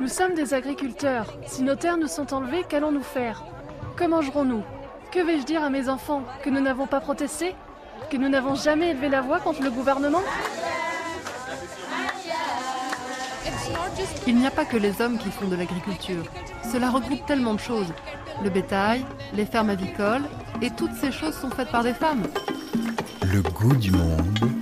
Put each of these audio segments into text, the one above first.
Nous sommes des agriculteurs. Si nos terres nous sont enlevées, qu'allons-nous faire? Que mangerons-nous? Que vais-je dire à mes enfants? Que nous n'avons pas protesté? Que nous n'avons jamais élevé la voix contre le gouvernement? Il n'y a pas que les hommes qui font de l'agriculture. Cela regroupe tellement de choses. Le bétail, les fermes avicoles, et toutes ces choses sont faites par des femmes. Le goût du monde.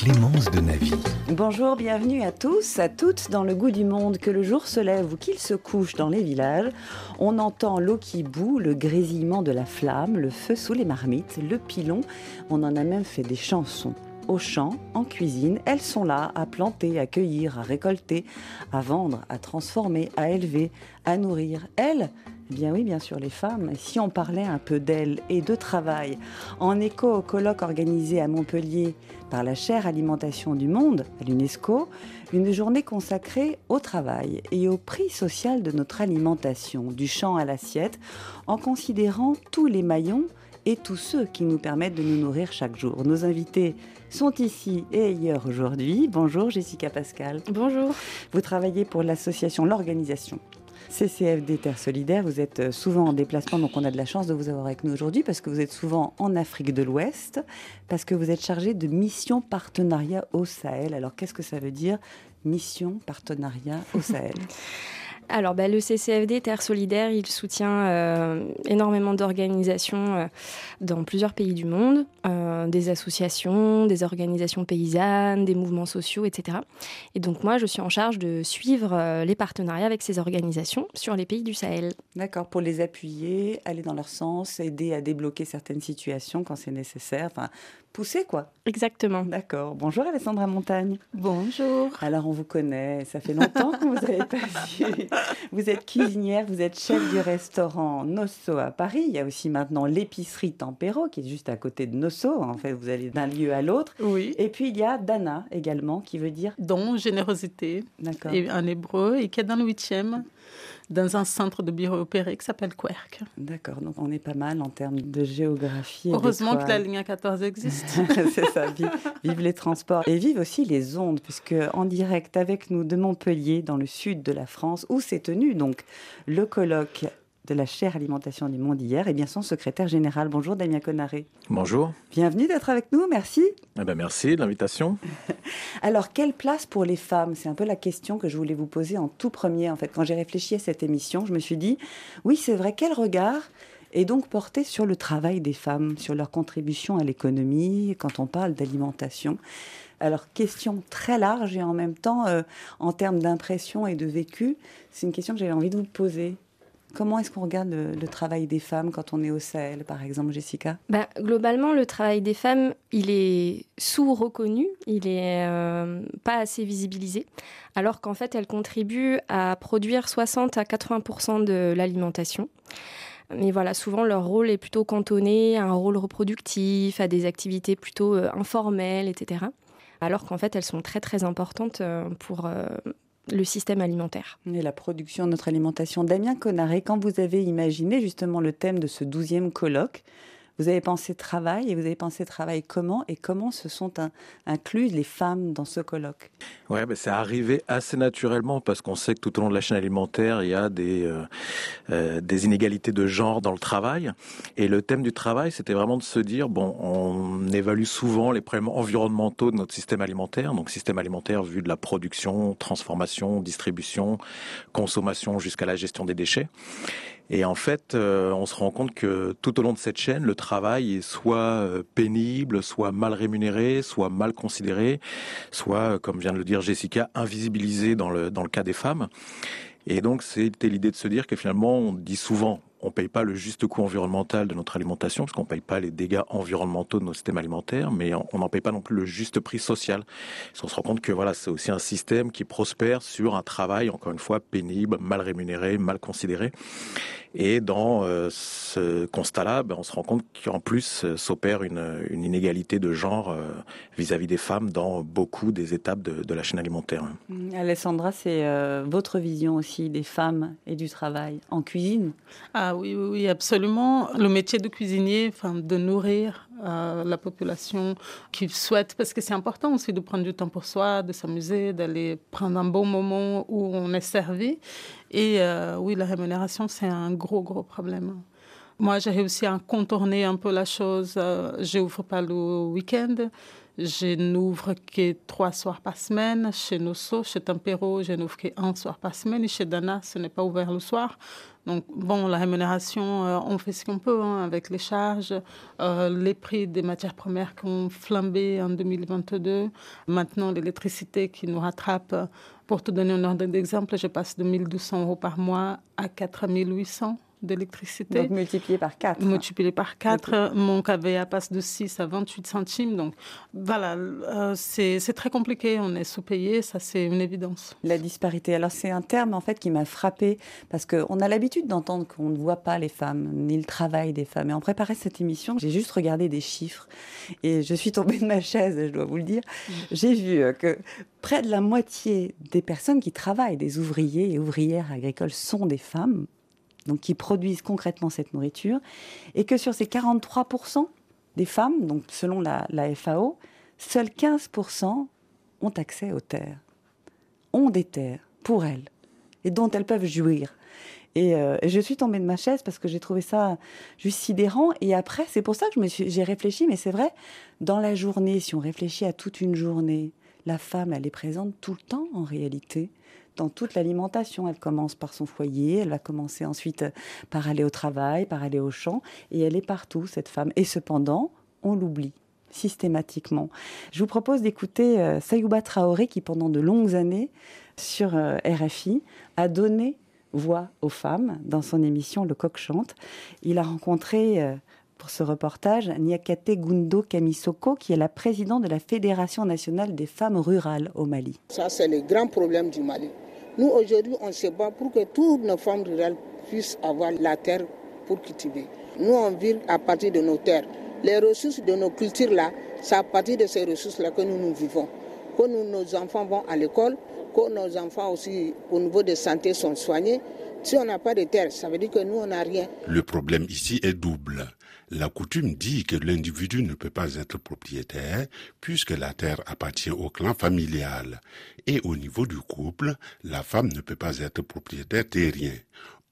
Clémence de Navy. Bonjour, bienvenue à tous, à toutes dans le goût du monde. Que le jour se lève ou qu'il se couche dans les villages, on entend l'eau qui bout, le grésillement de la flamme, le feu sous les marmites, le pilon. On en a même fait des chansons au champ, en cuisine, elles sont là à planter, à cueillir, à récolter, à vendre, à transformer, à élever, à nourrir. Elles, eh bien oui, bien sûr, les femmes. Si on parlait un peu d'elles et de travail, en écho au colloque organisé à Montpellier par la chaire alimentation du monde, à l'UNESCO, une journée consacrée au travail et au prix social de notre alimentation, du champ à l'assiette, en considérant tous les maillons et tous ceux qui nous permettent de nous nourrir chaque jour. Nos invités sont ici et ailleurs aujourd'hui. Bonjour Jessica Pascal. Bonjour. Vous travaillez pour l'association, l'organisation CCFD Terre Solidaire. Vous êtes souvent en déplacement, donc on a de la chance de vous avoir avec nous aujourd'hui parce que vous êtes souvent en Afrique de l'Ouest, parce que vous êtes chargé de mission partenariat au Sahel. Alors qu'est-ce que ça veut dire mission partenariat au Sahel? alors, bah, le CCFD Terre Solidaire, il soutient euh, énormément d'organisations euh, dans plusieurs pays du monde, euh, des associations, des organisations paysannes, des mouvements sociaux, etc. Et donc, moi, je suis en charge de suivre les partenariats avec ces organisations sur les pays du Sahel. D'accord, pour les appuyer, aller dans leur sens, aider à débloquer certaines situations quand c'est nécessaire, pousser quoi. Exactement. D'accord. Bonjour Alessandra Montagne. Bonjour. Alors on vous connaît, ça fait longtemps que vous avez passé. Vous êtes cuisinière, vous êtes chef du restaurant Nosso à Paris. Il y a aussi maintenant l'épicerie Tempero qui est juste à côté de Nosso. En fait, vous allez d'un lieu à l'autre. Oui. Et puis il y a Dana également qui veut dire don, générosité. D'accord. En hébreu et qui est dans le huitième dans un centre de bureau opéré qui s'appelle Querc. D'accord, donc on est pas mal en termes de géographie. Heureusement que la ligne 14 existe. C'est ça, vive, les transports. Et vive aussi les ondes, puisque en direct avec nous de Montpellier, dans le sud de la France, où s'est tenu donc le colloque de la chaire alimentation du monde hier, et bien son secrétaire général. Bonjour Damien Conaré. Bonjour. Bienvenue d'être avec nous, merci. Eh ben merci de l'invitation. Alors, quelle place pour les femmes? C'est un peu la question que je voulais vous poser en tout premier. En fait, quand j'ai réfléchi à cette émission, je me suis dit, oui, c'est vrai, quel regard est donc porté sur le travail des femmes, sur leur contribution à l'économie, quand on parle d'alimentation? Alors, question très large et en même temps, euh, en termes d'impression et de vécu, c'est une question que j'avais envie de vous poser. Comment est-ce qu'on regarde le, travail des femmes quand on est au Sahel, par exemple, Jessica? Bah, Globalement, le travail des femmes, il est sous-reconnu, il n'est euh, pas assez visibilisé, alors qu'en fait, elles contribuent à produire 60 à 80% de l'alimentation. Mais voilà, souvent leur rôle est plutôt cantonné à un rôle reproductif, à des activités plutôt euh, informelles, etc. Alors qu'en fait, elles sont très très importantes euh, pour le système alimentaire. Et la production de notre alimentation. Damien Conaré, quand vous avez imaginé justement le thème de ce douzième colloque, vous avez pensé travail et vous avez pensé travail comment et comment se sont incluses les femmes dans ce colloque? Ouais, ben c'est arrivé assez naturellement parce qu'on sait que tout au long de la chaîne alimentaire, il y a des, euh, euh, des inégalités de genre dans le travail. Et le thème du travail, c'était vraiment de se dire, bon, on évalue souvent les problèmes environnementaux de notre système alimentaire, donc système alimentaire vu de la production, transformation, distribution, consommation jusqu'à la gestion des déchets. Et en fait, euh, on se rend compte que tout au long de cette chaîne, le travail est soit euh, pénible, soit mal rémunéré, soit mal considéré, soit, comme vient de le dire Jessica, invisibilisé dans le, dans le cas des femmes. Et donc, c'était l'idée de se dire que finalement, on dit souvent, on paye pas le juste coût environnemental de notre alimentation, parce qu'on paye pas les dégâts environnementaux de nos systèmes alimentaires, mais on n'en paye pas non plus le juste prix social. on se rend compte que voilà, c'est aussi un système qui prospère sur un travail, encore une fois, pénible, mal rémunéré, mal considéré. Et dans euh, ce constat-là, ben, on se rend compte qu'en plus euh, s'opère une, une, inégalité de genre euh, vis-à-vis des femmes dans beaucoup des étapes de, de la chaîne alimentaire. Mmh, Alessandra, c'est votre vision aussi des femmes et du travail en cuisine? Ah oui, oui, oui, absolument. Le métier de cuisinier, enfin, de nourrir la population qui souhaite, parce que c'est important aussi de prendre du temps pour soi, de s'amuser, d'aller prendre un bon moment où on est servi. Et euh, oui, la rémunération, c'est un gros, gros problème. Moi, j'ai réussi à contourner un peu la chose. Euh, je n'ouvre pas le week-end. Je n'ouvre que trois soirs par semaine. Chez Nosso, chez Tempero, je n'ouvre qu'un soir par semaine. Et chez Dana, ce n'est pas ouvert le soir. Donc, bon, la rémunération, euh, on fait ce qu'on peut hein, avec les charges, euh, les prix des matières premières qui ont flambé en 2022. Maintenant, l'électricité qui nous rattrape. Pour te donner un ordre d'exemple, je passe de 1200 euros par mois à 4800 d'électricité. Donc multiplié par 4. Multiplié par 4. Mon KVA passe de 6 à 28 centimes. Donc voilà, euh, c'est très compliqué. On est sous-payé, ça c'est une évidence. La disparité. Alors c'est un terme en fait qui m'a frappé parce qu'on a l'habitude d'entendre qu'on ne voit pas les femmes ni le travail des femmes. Et en préparant cette émission, j'ai juste regardé des chiffres et je suis tombée de ma chaise, je dois vous le dire. J'ai vu euh, que près de la moitié des personnes qui travaillent, des ouvriers et ouvrières agricoles, sont des femmes donc qui produisent concrètement cette nourriture, et que sur ces 43% des femmes, donc selon la, FAO, seuls 15% ont accès aux terres, ont des terres pour elles, et dont elles peuvent jouir. Et euh, je suis tombée de ma chaise parce que j'ai trouvé ça juste sidérant. Et après, c'est pour ça que j'ai réfléchi, mais c'est vrai, dans la journée, si on réfléchit à toute une journée, la femme, elle est présente tout le temps en réalité dans toute l'alimentation. Elle commence par son foyer, elle va commencer ensuite par aller au travail, par aller au champ, et elle est partout, cette femme. Et cependant, on l'oublie systématiquement. Je vous propose d'écouter euh, Sayouba Traoré qui, pendant de longues années, sur euh, RFI, a donné voix aux femmes dans son émission Le Coq chante. Il a rencontré euh, pour ce reportage Niakate Gundo Kamisoko, qui est la présidente de la Fédération nationale des femmes rurales au Mali. Ça, c'est le grand problème du Mali. Nous, aujourd'hui, on se bat pour que toutes nos femmes rurales puissent avoir la terre pour cultiver. Nous, on vit à partir de nos terres. Les ressources de nos cultures-là, c'est à partir de ces ressources-là que nous nous vivons. Que nos enfants vont à l'école, que nos enfants aussi, au niveau de santé, sont soignés. Si on n'a pas de terre, ça veut dire que nous, on n'a rien. Le problème ici est double. La coutume dit que l'individu ne peut pas être propriétaire puisque la terre appartient au clan familial. Et au niveau du couple, la femme ne peut pas être propriétaire terrien.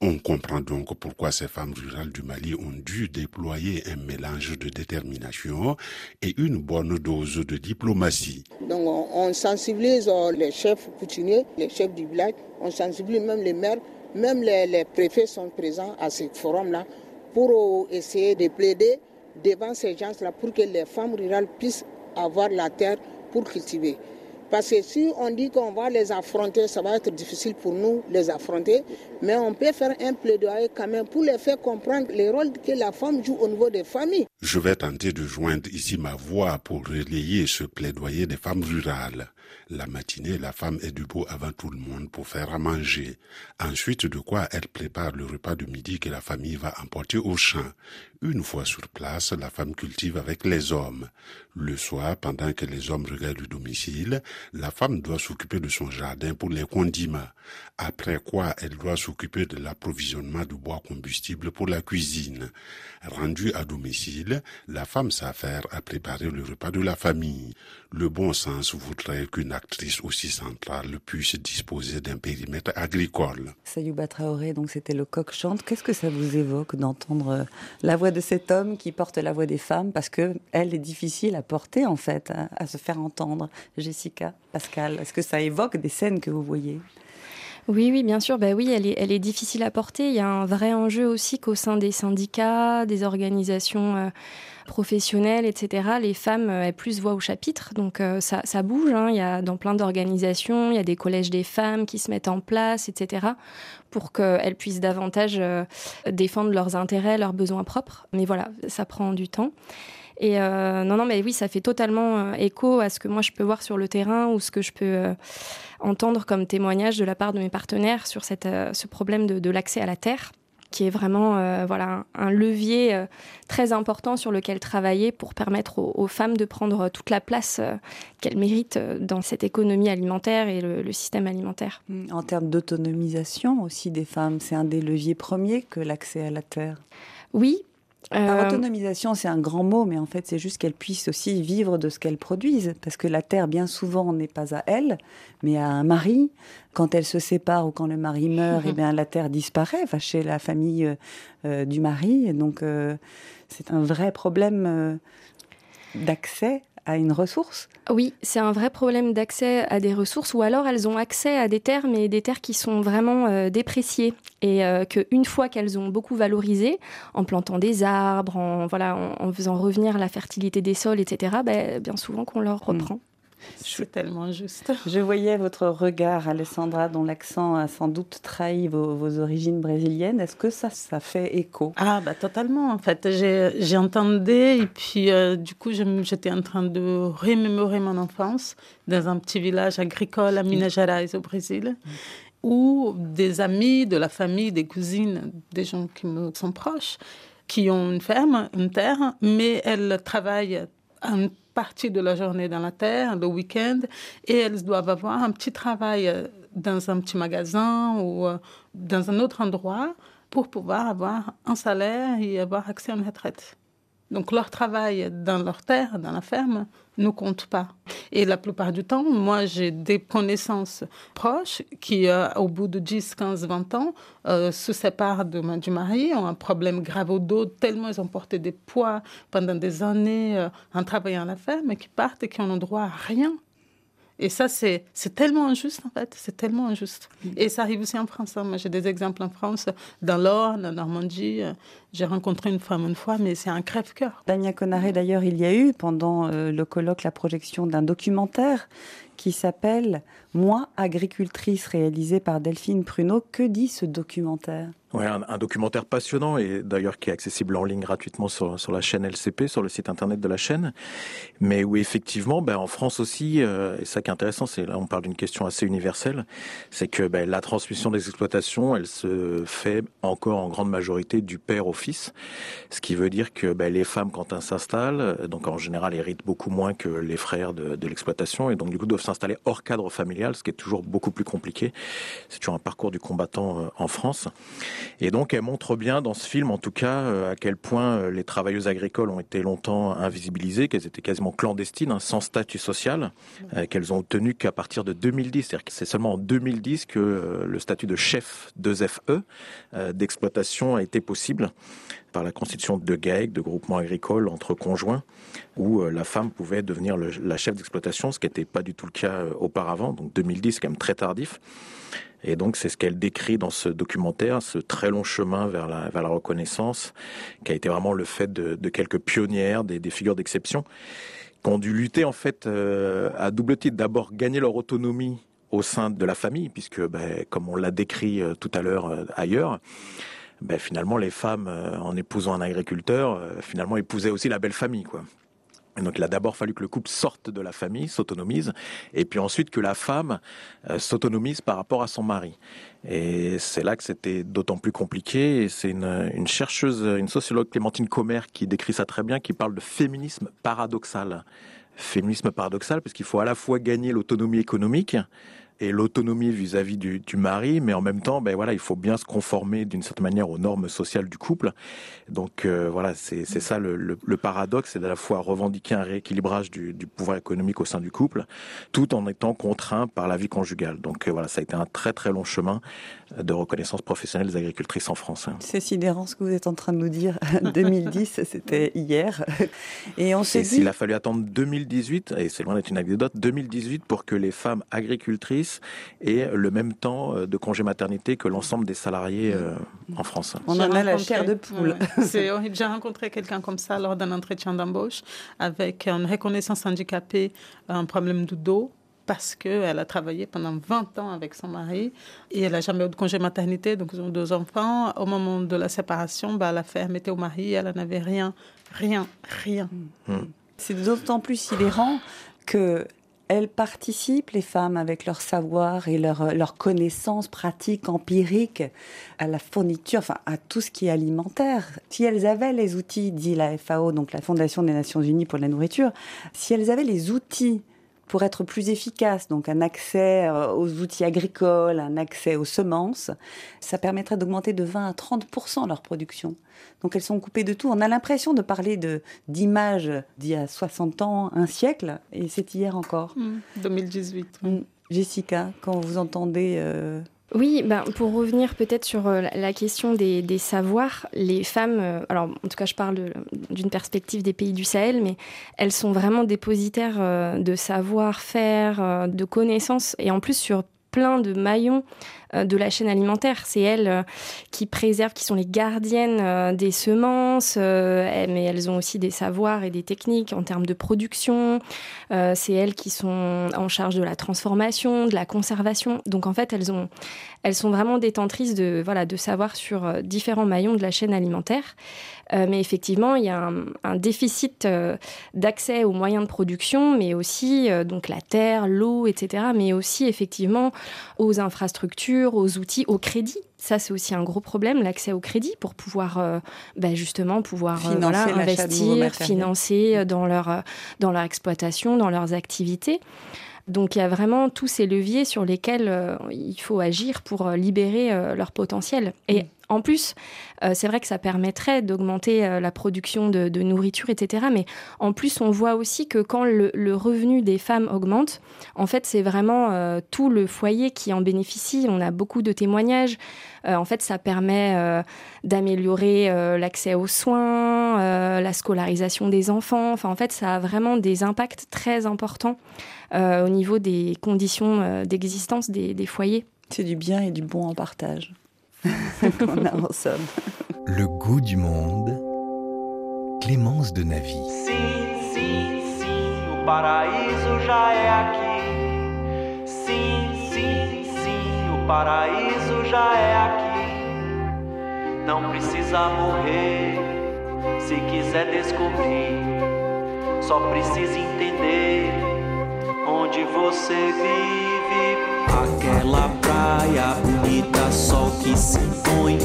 On comprend donc pourquoi ces femmes rurales du Mali ont dû déployer un mélange de détermination et une bonne dose de diplomatie. Donc on, sensibilise euh, les chefs coutumiers, les chefs du village, on sensibilise même les maires, même les, les préfets sont présents à ce forum-là pour essayer de plaider devant ces gens-là pour que les femmes rurales puissent avoir la terre pour cultiver. Parce que si on dit qu'on va les affronter, ça va être difficile pour nous les affronter, mais on peut faire un plaidoyer quand même pour les faire comprendre les rôles que la femme joue au niveau des familles. Je vais tenter de joindre ici ma voix pour relayer ce plaidoyer des femmes rurales. La matinée, la femme est debout avant tout le monde pour faire à manger. Ensuite, de quoi elle prépare le repas de midi que la famille va emporter au champ. Une fois sur place, la femme cultive avec les hommes. Le soir, pendant que les hommes regardent le domicile, la femme doit s'occuper de son jardin pour les condiments. Après quoi, elle doit s'occuper de l'approvisionnement de bois combustible pour la cuisine. Rendue à domicile, la femme s'affaire à préparer le repas de la famille. Le bon sens voudrait qu'une actrice aussi centrale puisse disposer d'un périmètre agricole. Sayouba Traoré, donc c'était le coq chante. Qu'est-ce que ça vous évoque d'entendre euh, la voix de cet homme qui porte la voix des femmes? Parce que elle est difficile à porter en fait, à, se faire entendre. Jessica, Pascal, est-ce que ça évoque des scènes que vous voyez? Oui, oui, bien sûr. Bah oui, elle est, elle est difficile à porter. Il y a un vrai enjeu aussi qu'au sein des syndicats, des organisations euh, professionnelles, etc. Les femmes euh, aient plus voix au chapitre. Donc euh, ça, bouge. Hein. Il y a dans plein d'organisations, il y a des collèges des femmes qui se mettent en place, etc. Pour qu'elles puissent davantage défendre leurs intérêts, leurs besoins propres. Mais voilà, ça prend du temps. Et euh, non, non, mais oui, ça fait totalement euh, écho à ce que moi je peux voir sur le terrain ou ce que je peux euh, entendre comme témoignage de la part de mes partenaires sur cette, ce problème de, l'accès à la terre qui est vraiment voilà un levier très important sur lequel travailler pour permettre aux, femmes de prendre toute la place qu'elles méritent dans cette économie alimentaire et le, le système alimentaire. Mmh, en termes d'autonomisation aussi des femmes, c'est un des leviers premiers que l'accès à la terre. Oui, Euh... Autonomisation, c'est un grand mot, mais en fait, c'est juste qu'elles puissent aussi vivre de ce qu'elles produisent. Parce que la terre, bien souvent, n'est pas à elles, mais à un mari. Quand elle se sépare ou quand le mari meurt, eh bien, la terre disparaît enfin, chez la famille euh, euh du mari. Et donc, euh, c'est un vrai problème euh, d'accès à une ressource Oui, c'est un vrai problème d'accès à des ressources, ou alors elles ont accès à des terres, mais des terres qui sont vraiment euh, dépréciées, et euh, qu'une fois qu'elles ont beaucoup valorisé, en plantant des arbres, en, voilà, en, en faisant revenir la fertilité des sols, etc., ben, bien souvent qu'on leur reprend. Mmh. C'est tellement juste. Je voyais votre regard, Alessandra, dont l'accent a sans doute trahi vos, vos origines brésiliennes. Est-ce que ça, ça fait écho? Ah, bah totalement. En fait, j'ai entendu et puis euh, du coup, j'étais en train de remémorer mon enfance dans un petit village agricole à Minas Gerais, au Brésil. Où des amis de la famille, des cousines, des gens qui me sont proches, qui ont une ferme, une terre, mais elles travaillent un partie de la journée dans la terre, le week-end, et elles doivent avoir un petit travail euh, dans un petit magasin ou euh, dans un autre endroit pour pouvoir avoir un salaire et avoir accès à une retraite. Donc leur travail dans leur terre, dans la ferme, ne compte pas. Et la plupart du temps, moi, j'ai des connaissances proches qui, euh, au bout de 10, 15, 20 ans, euh, se séparent de, du mari, ont un problème grave au dos, tellement ils ont porté des poids pendant des années euh, en travaillant à la ferme, et qui partent et qui n'ont droit à rien. Et ça, c'est tellement injuste, en fait. C'est tellement injuste. Mm. Et ça arrive aussi en France. Hein. Moi, j'ai des exemples en France, dans l'Orne, en Normandie. Euh, j'ai rencontré une femme une fois, mais c'est un crève-cœur. Damien Conaré, d'ailleurs, il y a eu, pendant euh, le colloque, la projection d'un documentaire qui s'appelle Moi, agricultrice, réalisé par Delphine Pruneau. Que dit ce documentaire? Ouais, un, documentaire passionnant et d'ailleurs qui est accessible en ligne gratuitement sur, sur la chaîne LCP, sur le site internet de la chaîne. Mais où effectivement, ben, en France aussi, euh, et ça qui est intéressant, c'est là on parle d'une question assez universelle, c'est que ben, la transmission des exploitations, elle se fait encore en grande majorité du père au fils, ce qui veut dire que ben, les femmes quand elles s'installent, donc en général héritent beaucoup moins que les frères de, de l'exploitation et donc du coup doivent s'installer hors cadre familial, ce qui est toujours beaucoup plus compliqué. C'est toujours un parcours du combattant euh, en France. Et donc, elle montre bien dans ce film, en tout cas, euh, à quel point euh, les travailleuses agricoles ont été longtemps invisibilisées, qu'elles étaient quasiment clandestines, hein, sans statut social, qu'elles ont obtenu qu'à partir de 2010. C'est-à-dire que c'est seulement en 2010 que le statut de chef 2FE d'exploitation a été possible par la constitution de GAEC, de groupements agricoles entre conjoints, où la femme pouvait devenir la chef d'exploitation, ce qui n'était pas du tout le cas auparavant. Donc 2010, c'est quand même très tardif. Et donc, c'est ce qu'elle décrit dans ce documentaire, ce très long chemin vers la, reconnaissance, qui a été vraiment le fait de, quelques pionnières, des, figures d'exception, qui ont dû lutter en fait euh, à double titre. D'abord, gagner leur autonomie au sein de la famille, puisque, ben, comme on l'a décrit euh, tout à l'heure euh, ailleurs, ben, finalement, les femmes, euh, en épousant un agriculteur, euh, finalement, épousaient aussi la belle famille, quoi. Donc il a d'abord fallu que le couple sorte de la famille, s'autonomise, et puis ensuite que la femme euh, s'autonomise par rapport à son mari. Et c'est là que c'était d'autant plus compliqué. C'est une, une, chercheuse, une sociologue Clémentine Commer qui décrit ça très bien, qui parle de féminisme paradoxal. Féminisme paradoxal parce qu'il faut à la fois gagner l'autonomie économique, et l'autonomie vis-à-vis du, du, mari, mais en même temps, ben voilà, il faut bien se conformer d'une certaine manière aux normes sociales du couple. Donc euh, voilà, c'est ça le, le, le paradoxe, c'est à la fois revendiquer un rééquilibrage du, du, pouvoir économique au sein du couple, tout en étant contraint par la vie conjugale. Donc euh, voilà, ça a été un très très long chemin de reconnaissance professionnelle des agricultrices en France. Hein. C'est sidérant ce que vous êtes en train de nous dire. 2010, c'était hier, et on s'est dit. Il a fallu attendre 2018, et c'est loin d'être une anecdote, 2018 pour que les femmes agricultrices et le même temps euh, de congé maternité que l'ensemble des salariés euh, en France. On en a la chair de poule. Horrible. J'ai rencontré quelqu'un comme ça lors d'un entretien d'embauche avec une reconnaissance handicapée, un problème de dos parce qu'elle a travaillé pendant 20 ans avec son mari et elle n'a jamais eu de congé maternité, donc ils ont deux enfants. Au moment de la séparation, bah, la ferme était au mari, elle n'avait rien, rien, rien. Mmh. C'est d'autant plus sidérant que elles participent, les femmes, avec leur savoir et leur, leur connaissance pratique, empirique, à la fourniture, enfin, à tout ce qui est alimentaire. Si elles avaient les outils, dit la FAO, donc la Fondation des Nations Unies pour la nourriture, si elles avaient les outils pour être plus efficace, donc un accès euh, aux outils agricoles, un accès aux semences, ça permettrait d'augmenter de 20 à 30% leur production. Donc elles sont coupées de tout. On a l'impression de parler de d'images d'il y a 60 ans, un siècle, et c'est hier encore. 2018. Mmh. Mmh. Jessica, quand vous entendez euh, oui, ben, pour revenir peut-être sur euh, la question des, savoirs, les femmes, euh, alors en tout cas je parle d'une perspective des pays du Sahel, mais elles sont vraiment dépositaires euh, de savoir-faire, de connaissances, et en plus sur plein de maillons euh, de la chaîne alimentaire. C'est elles euh, qui préservent, qui sont les gardiennes euh, des semences, mais elles ont aussi des savoirs et des techniques en termes de production. C'est elles qui sont en charge de la transformation, de la conservation. Donc en fait, elles, ont, elles sont vraiment détentrices de, voilà, de savoir sur différents maillons de la chaîne alimentaire. mais effectivement, il y a un, déficit d'accès aux moyens de production, mais aussi donc la terre, l'eau, etc. Mais aussi effectivement aux infrastructures aux outils, au crédit. Ça, c'est aussi un gros problème, l'accès au crédit pour pouvoir euh, bah, justement pouvoir euh, investir, financer euh, dans leur, dans leur exploitation, dans leurs activités. Donc il y a vraiment tous ces leviers sur lesquels il faut agir pour libérer leur potentiel. Et mm. En plus, euh, c'est vrai que ça permettrait d'augmenter euh, la production de, nourriture, etc. Mais en plus, on voit aussi que quand le, revenu des femmes augmente, en fait, c'est vraiment euh, tout le foyer qui en bénéficie. On a beaucoup de témoignages. en fait, ça permet d'améliorer l'accès aux soins, la scolarisation des enfants. Enfin, en fait, ça a vraiment des impacts très importants au niveau des conditions d'existence des foyers. C'est du bien et du bon en partage. qu'on a en somme. Le goût du monde, Clémence de Navy. Sim, sim, sim, o paraíso já é aqui. Sim, sim, sim, o paraíso já é aqui. Não precisa morrer se quiser descobrir. Só precisa entender onde você vive. Aquela praia bonita, sol que se põe.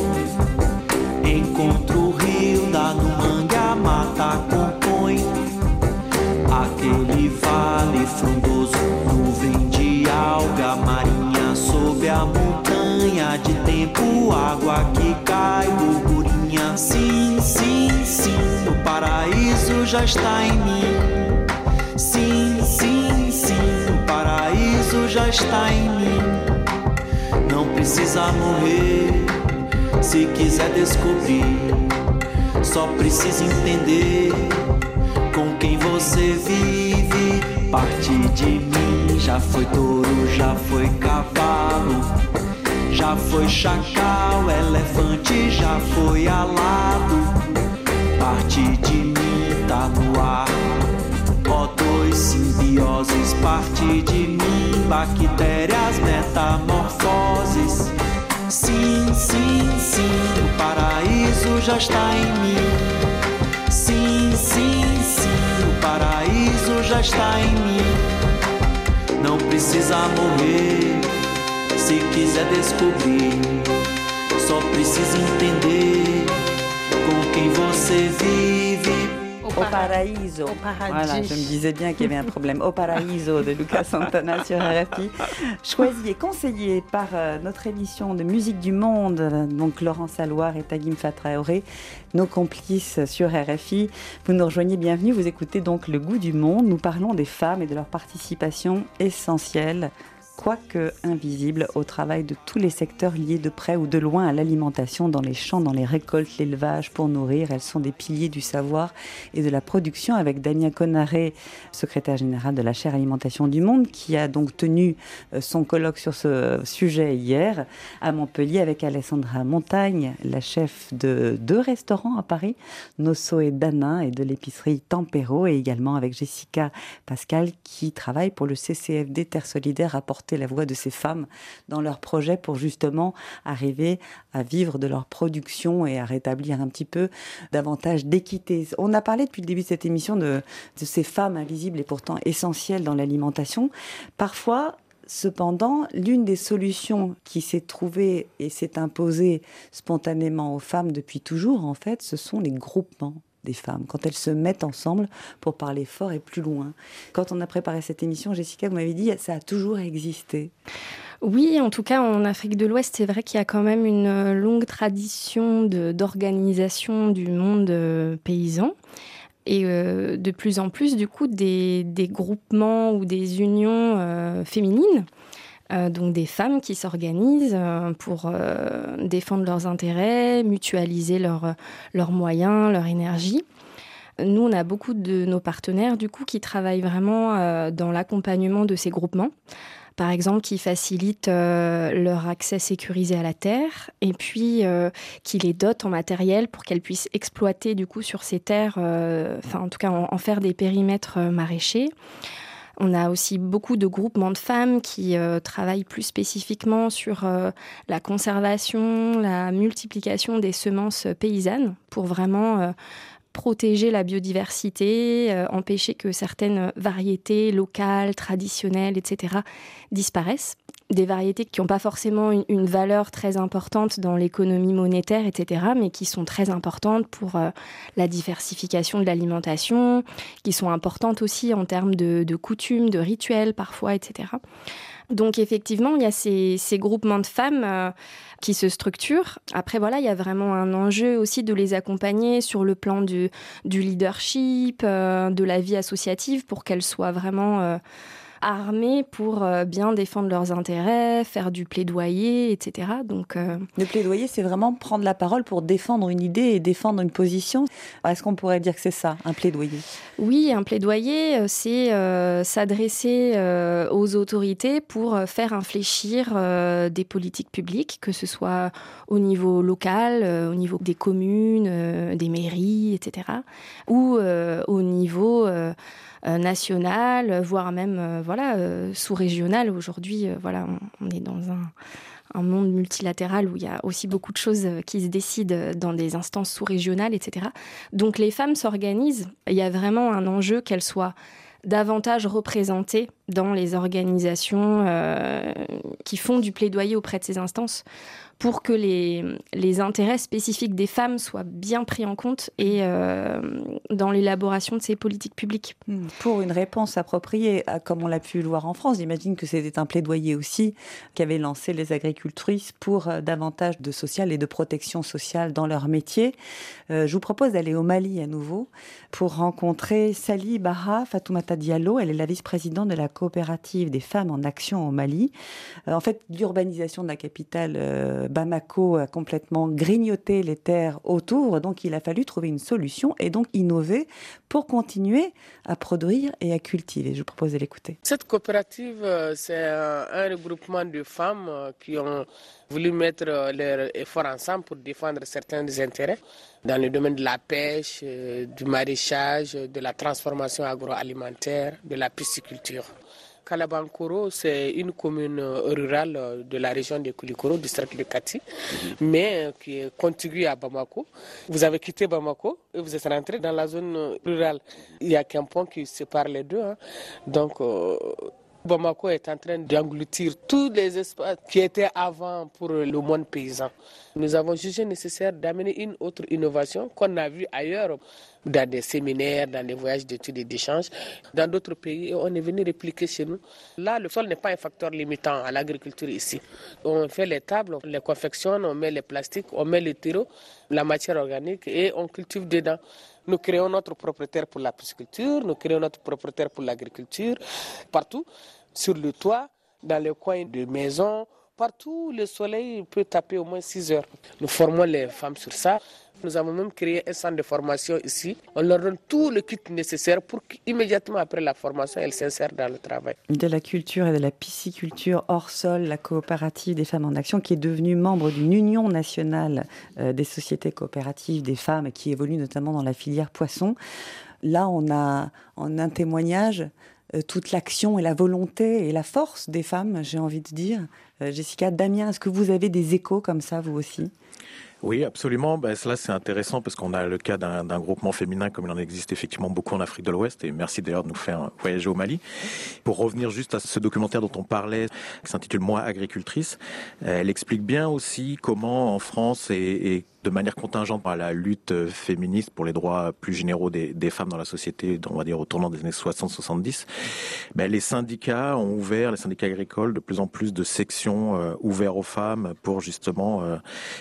Encontro o rio, dá no mangue, a mata compõe. Aquele vale frondoso, nuvem de alga marinha sob a montanha. De tempo, água que cai, burburinha. Sim, sim, sim, o paraíso já está em mim. Sim, já está em mim. Não precisa morrer se quiser descobrir. Só precisa entender com quem você vive. Parte de mim já foi touro, já foi cavalo, já foi chacal, elefante, já foi alado. Parte de mim tá no ar O2, simbioses, parte de mim, bactérias, metamorfoses. Sim, sim, sim, o paraíso já está em mim. Sim, sim, sim, o paraíso já está em mim. Não precisa morrer se quiser descobrir. Só precisa entender com quem você vive Au Paraíso. Voilà, je me disais bien qu'il y avait un problème. Au Paraíso de Lucas Santana sur RFI. Choisi et conseillé par euh, notre émission de musique du monde, donc Laurent Saloir et Tagim Fatraoré, nos complices sur RFI. Vous nous rejoignez, bienvenue. Vous écoutez donc Le goût du monde. Nous parlons des femmes et de leur participation essentielle quoique invisible, au travail de tous les secteurs liés de près ou de loin à l'alimentation, dans les champs, dans les récoltes, l'élevage, pour nourrir. Elles sont des piliers du savoir et de la production avec Damien Conaré, secrétaire général de la chaire alimentation du monde, qui a donc tenu euh, son colloque sur ce sujet hier à Montpellier avec Alessandra Montagne, la chef de deux restaurants à Paris, Nosso et Dana, et de l'épicerie Tempero, et également avec Jessica Pascal, qui travaille pour le CCFD Terre Solidaire la voix de ces femmes dans leurs projets pour justement arriver à vivre de leur production et à rétablir un petit peu davantage d'équité. On a parlé depuis le début de cette émission de ces femmes invisibles et pourtant essentielles dans l'alimentation. Parfois, Cependant, l'une des solutions qui s'est trouvée et s'est imposée spontanément aux femmes depuis toujours, en fait, ce sont les groupements des femmes, quand elles se mettent ensemble pour parler fort et plus loin. Quand on a préparé cette émission, Jessica, vous m'avez dit, ça a toujours existé. Oui, en tout cas en Afrique de l'Ouest, c'est vrai qu'il y a quand même une longue tradition d'organisation du monde euh, paysan et euh, de plus en plus du coup des, groupements ou des unions euh, féminines. Donc des femmes qui s'organisent pour défendre leurs intérêts, mutualiser leurs moyens, leur énergie. Nous, on a beaucoup de nos partenaires du coup qui travaillent vraiment dans l'accompagnement de ces groupements par exemple, qui facilitent euh, leur accès sécurisé à la terre et puis euh, qui les dotent en matériel pour qu'elles puissent exploiter du coup sur ces terres, euh, enfin en tout cas en, faire des périmètres maraîchers. On a aussi beaucoup de groupements de femmes qui travaillent plus spécifiquement sur la conservation, la multiplication des semences paysannes pour vraiment protéger la biodiversité, euh, empêcher que certaines variétés locales, traditionnelles, etc. disparaissent. Des variétés qui n'ont pas forcément une, valeur très importante dans l'économie monétaire, etc., mais qui sont très importantes pour euh, la diversification de l'alimentation, qui sont importantes aussi en termes de, coutumes, de rituels parfois, etc. Donc effectivement, il y a ces, groupements de femmes euh, qui se structurent. Après, voilà, il y a vraiment un enjeu aussi de les accompagner sur le plan du, leadership, euh, de la vie associative, pour qu'elles soient vraiment... Armés pour euh, bien défendre leurs intérêts, faire du plaidoyer, etc. Donc, euh, Le plaidoyer, c'est vraiment prendre la parole pour défendre une idée et défendre une position. Est-ce qu'on pourrait dire que c'est ça, un plaidoyer? Oui, un plaidoyer, euh, c'est s'adresser aux autorités pour faire infléchir des politiques publiques, que ce soit au niveau local, au niveau des communes, des mairies, etc., ou au niveau nationale, voire même euh, euh, sous-régionale. Aujourd'hui, voilà, on, est dans un, un monde multilatéral où il y a aussi beaucoup de choses qui se décident dans des instances sous-régionales, etc. Donc les femmes s'organisent. Il y a vraiment un enjeu qu'elles soient davantage représentées dans les organisations qui font du plaidoyer auprès de ces instances pour que les, les intérêts spécifiques des femmes soient bien pris en compte et euh, dans l'élaboration de ces politiques publiques. Hmm. Pour une réponse appropriée, comme on l'a pu le voir en France, j'imagine que c'était un plaidoyer aussi qu'avaient lancé les agricultrices pour euh, davantage de social et de protection sociale dans leur métier. Euh, je vous propose d'aller au Mali à nouveau pour rencontrer Sali Baha Fatoumata Diallo. Elle est la vice-présidente de la coopérative des femmes en action au Mali. en fait, l'urbanisation de la capitale Bamako a complètement grignoté les terres autour, donc il a fallu trouver une solution et donc innover pour continuer à produire et à cultiver. Je vous propose de l'écouter. Cette coopérative, euh, c'est un regroupement de femmes euh, qui ont voulu mettre euh, leurs efforts ensemble pour défendre certains intérêts dans le domaine de la pêche, du maraîchage, de la transformation agroalimentaire, de la pisciculture. Kalabankoro, c'est une commune rurale de la région de Koulikoro, district de Kati, mais qui est contiguë à Bamako. Vous avez quitté Bamako et vous êtes rentré dans la zone rurale. Il n'y a qu'un pont qui sépare les deux. Hein. Donc, euh, Bamako est en train d'engloutir tous les espaces qui étaient avant pour le monde paysan. Nous avons jugé nécessaire d'amener une autre innovation qu'on a vue ailleurs, dans des séminaires, dans des voyages d'études et d'échanges, dans d'autres pays, et on est venu répliquer chez nous. Là, le sol n'est pas un facteur limitant à l'agriculture ici. On fait les tables, on les confectionne, on met les plastiques, on met les terreaux, la matière organique et on cultive dedans. Nous créons notre propriétaire pour la pisciculture, nous créons notre propriétaire pour l'agriculture, partout, sur le toit, dans les coins de maisons, partout le soleil peut taper au moins 6 heures. Nous formons les femmes sur ça. Nous avons même créé un centre de formation ici. On leur donne tout le kit nécessaire pour qu'immédiatement après la formation, elles s'insèrent dans le travail. De la culture et de la pisciculture hors sol, la coopérative des femmes en action, qui est devenue membre d'une union nationale euh, des sociétés coopératives des femmes, qui évolue notamment dans la filière poisson. Là, on a en un témoignage euh, toute l'action et la volonté et la force des femmes, j'ai envie de dire. Euh, Jessica, Damien, est-ce que vous avez des échos comme ça, vous aussi? Oui, absolument. Ben, cela, c'est intéressant parce qu'on a le cas d'un groupement féminin comme il en existe effectivement beaucoup en Afrique de l'Ouest. Et merci d'ailleurs de nous faire voyager au Mali. Pour revenir juste à ce documentaire dont on parlait, qui s'intitule Moi agricultrice, elle explique bien aussi comment en France et, et de manière contingente à la lutte féministe pour les droits plus généraux des, des femmes dans la société, on va dire au tournant des années 60-70, ben, les syndicats ont ouvert, les syndicats agricoles, de plus en plus de sections euh, ouvertes aux femmes pour justement euh,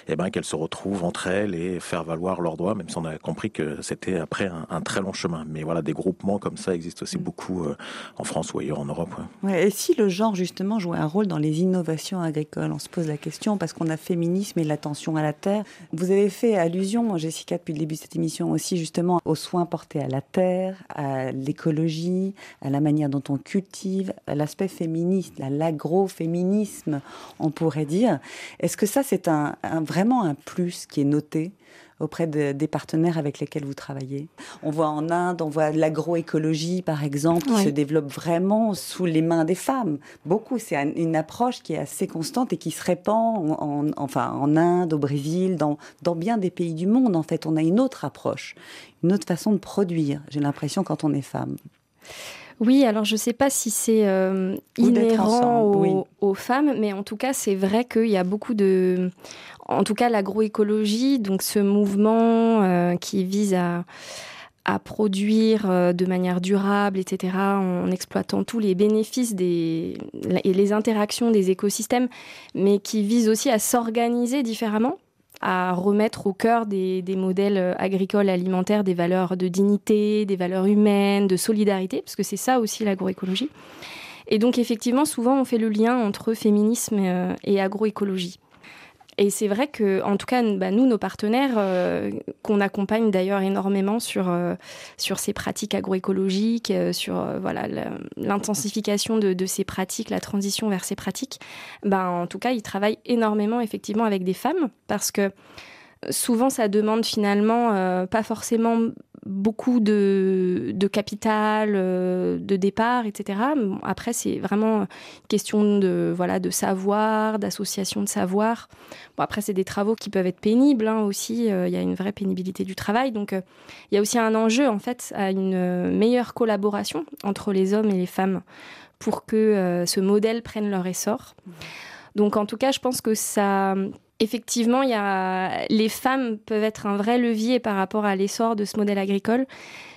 eh ben, qu'elles se retrouvent entre elles et faire valoir leurs droits, même si on a compris que c'était après un, un, très long chemin. Mais voilà, des groupements comme ça existent aussi beaucoup euh, en France ou ailleurs en Europe. Ouais. Ouais, et si le genre justement jouait un rôle dans les innovations agricoles On se pose la question parce qu'on a féminisme et l'attention à la terre. Vous avez fait allusion, Jessica, depuis le début de cette émission aussi, justement, aux soins portés à la terre, à l'écologie, à la manière dont on cultive, à l'aspect féministe, à l'agroféminisme, on pourrait dire. Est-ce que ça, c'est un, un, vraiment un plus qui est noté auprès de, des partenaires avec lesquels vous travaillez. On voit en Inde, on voit l'agroécologie, par exemple, qui oui. se développe vraiment sous les mains des femmes. Beaucoup, c'est une approche qui est assez constante et qui se répand en, en, enfin, en Inde, au Brésil, dans, dans bien des pays du monde. En fait, on a une autre approche, une autre façon de produire, j'ai l'impression, quand on est femme. Oui, alors je ne sais pas si c'est euh, inhérent aux, oui. aux, femmes, mais en tout cas, c'est vrai qu'il y a beaucoup de... En tout cas, l'agroécologie, donc ce mouvement euh, qui vise à, à produire euh, de manière durable, etc., en exploitant tous les bénéfices des, et les interactions des écosystèmes, mais qui vise aussi à s'organiser différemment à remettre au cœur des, modèles agricoles alimentaires des valeurs de dignité, des valeurs humaines, de solidarité, parce que c'est ça aussi l'agroécologie. Et donc effectivement, souvent on fait le lien entre féminisme et agroécologie. Et c'est vrai que, en tout cas, bah, nous, nos partenaires, euh, qu'on accompagne d'ailleurs énormément sur, euh, sur ces pratiques agroécologiques, euh, sur voilà, l'intensification de, ces pratiques, la transition vers ces pratiques, bah, en tout cas, ils travaillent énormément effectivement avec des femmes parce que souvent, ça demande finalement pas forcément beaucoup de, de capital, euh, de départ, etc. Après, c'est vraiment question de, voilà, de savoir, d'association de savoir. Bon, après, c'est des travaux qui peuvent être pénibles hein, aussi. Il euh, y a une vraie pénibilité du travail. Donc, il euh, y a aussi un enjeu, en fait, à une meilleure collaboration entre les hommes et les femmes pour que euh, ce modèle prenne leur essor. Donc, en tout cas, je pense que ça effectivement, y a... les femmes peuvent être un vrai levier par rapport à l'essor de ce modèle agricole.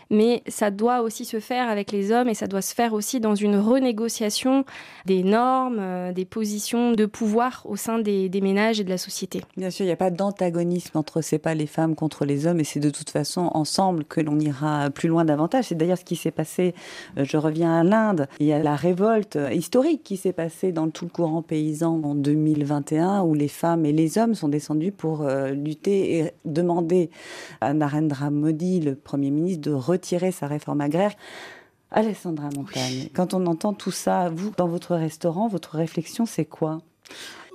Mais ça doit aussi se faire avec les hommes et ça doit se faire aussi dans une renégociation des normes, euh, des positions de pouvoir au sein des, ménages et de la société. Bien sûr, il n'y a pas d'antagonisme entre c'est pas les femmes contre les hommes et c'est de toute façon ensemble que l'on ira plus loin davantage. C'est d'ailleurs ce qui s'est passé, euh, je reviens à l'Inde, il y a la révolte historique qui s'est passée dans tout le courant paysan en 2021 où les femmes et les hommes sont descendus pour euh, lutter et demander à Narendra Modi, le Premier ministre, de retirer sa réforme agraire. Alessandra Montagne, oui. quand on entend tout ça, vous, dans votre restaurant, votre réflexion, c'est quoi?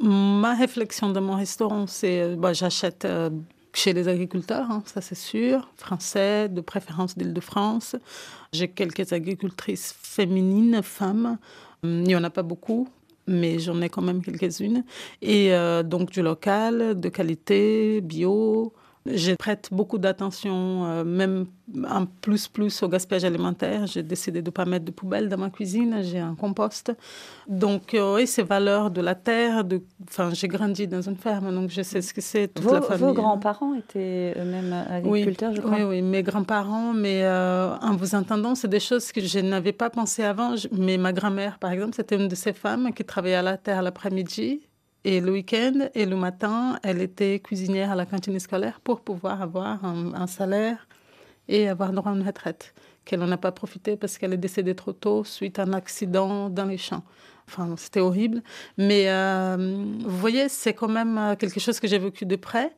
Ma réflexion dans mon restaurant, c'est bah, j'achète euh, chez les agriculteurs, hein, ça c'est sûr, français, de préférence d'Île-de-France. J'ai quelques agricultrices féminines, femmes. Il n'y en a pas beaucoup, mais j'en ai quand même quelques-unes. Et euh, donc du local, de qualité, bio. Je prête beaucoup d'attention, euh, même un plus plus au gaspillage alimentaire. J'ai décidé de ne pas mettre de poubelle dans ma cuisine. J'ai un compost. Donc, euh, oui, ces valeurs de la terre. De... Enfin, j'ai grandi dans une ferme, donc je sais ce que c'est toute vos, la famille. Vos grands-parents étaient eux-mêmes agriculteurs, oui, je crois. Oui, oui, mes grands-parents. Mais euh, en vous entendant, c'est des choses que je n'avais pas pensé avant. Mais ma grand-mère, par exemple, c'était une de ces femmes qui travaillait à la terre l'après-midi et le week-end et le matin, elle était cuisinière à la cantine scolaire pour pouvoir avoir un, salaire et avoir droit à une retraite, qu'elle n'en a pas profité parce qu'elle est décédée trop tôt suite à un accident dans les champs. Enfin, c'était horrible. Mais euh, vous voyez, c'est quand même euh, quelque chose que j'ai vécu de près.